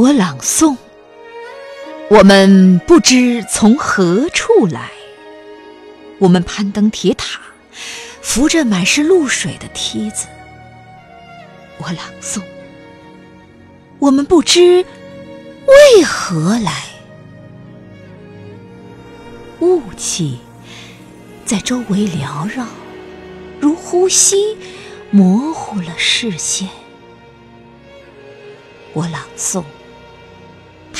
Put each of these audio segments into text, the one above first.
我朗诵，我们不知从何处来，我们攀登铁塔，扶着满是露水的梯子。我朗诵，我们不知为何来，雾气在周围缭绕，如呼吸，模糊了视线。我朗诵。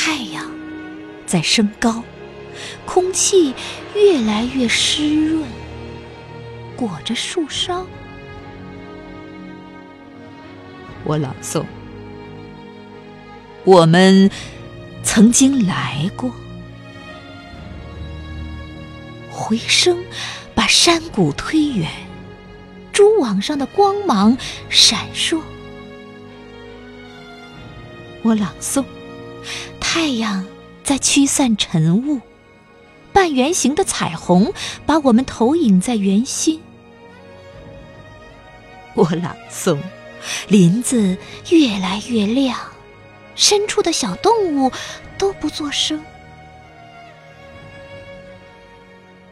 太阳在升高，空气越来越湿润，裹着树梢。我朗诵：我们曾经来过，回声把山谷推远，蛛网上的光芒闪烁。我朗诵。太阳在驱散晨雾，半圆形的彩虹把我们投影在圆心。我朗诵，林子越来越亮，深处的小动物都不作声。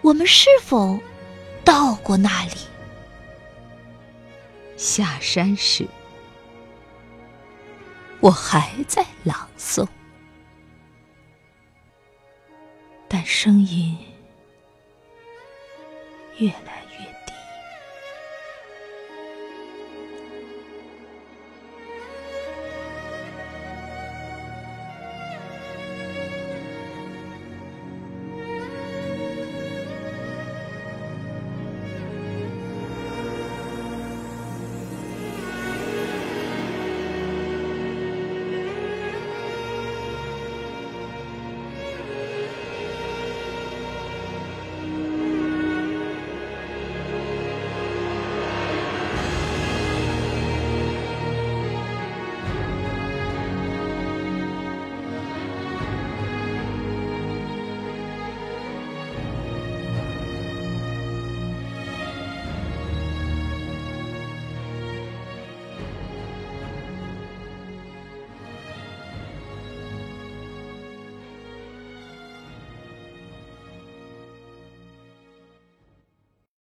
我们是否到过那里？下山时，我还在朗诵。但声音越来。